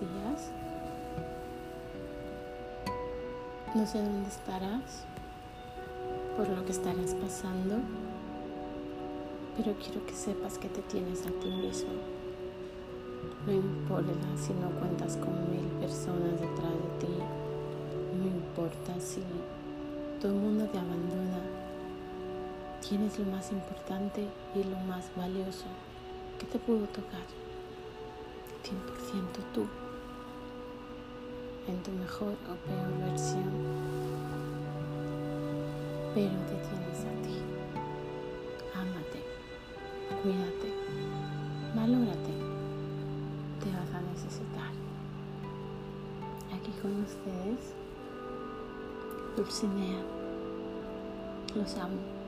días. No sé dónde estarás, por lo que estarás pasando, pero quiero que sepas que te tienes a ti mismo. No importa si no cuentas con mil personas detrás de ti, no importa si todo el mundo te abandona, tienes lo más importante y lo más valioso que te pudo tocar. 100% tú en tu mejor o peor versión, pero te tienes a ti. Ámate, cuídate, valórate, te vas a necesitar. Aquí con ustedes, Dulcinea, los amo.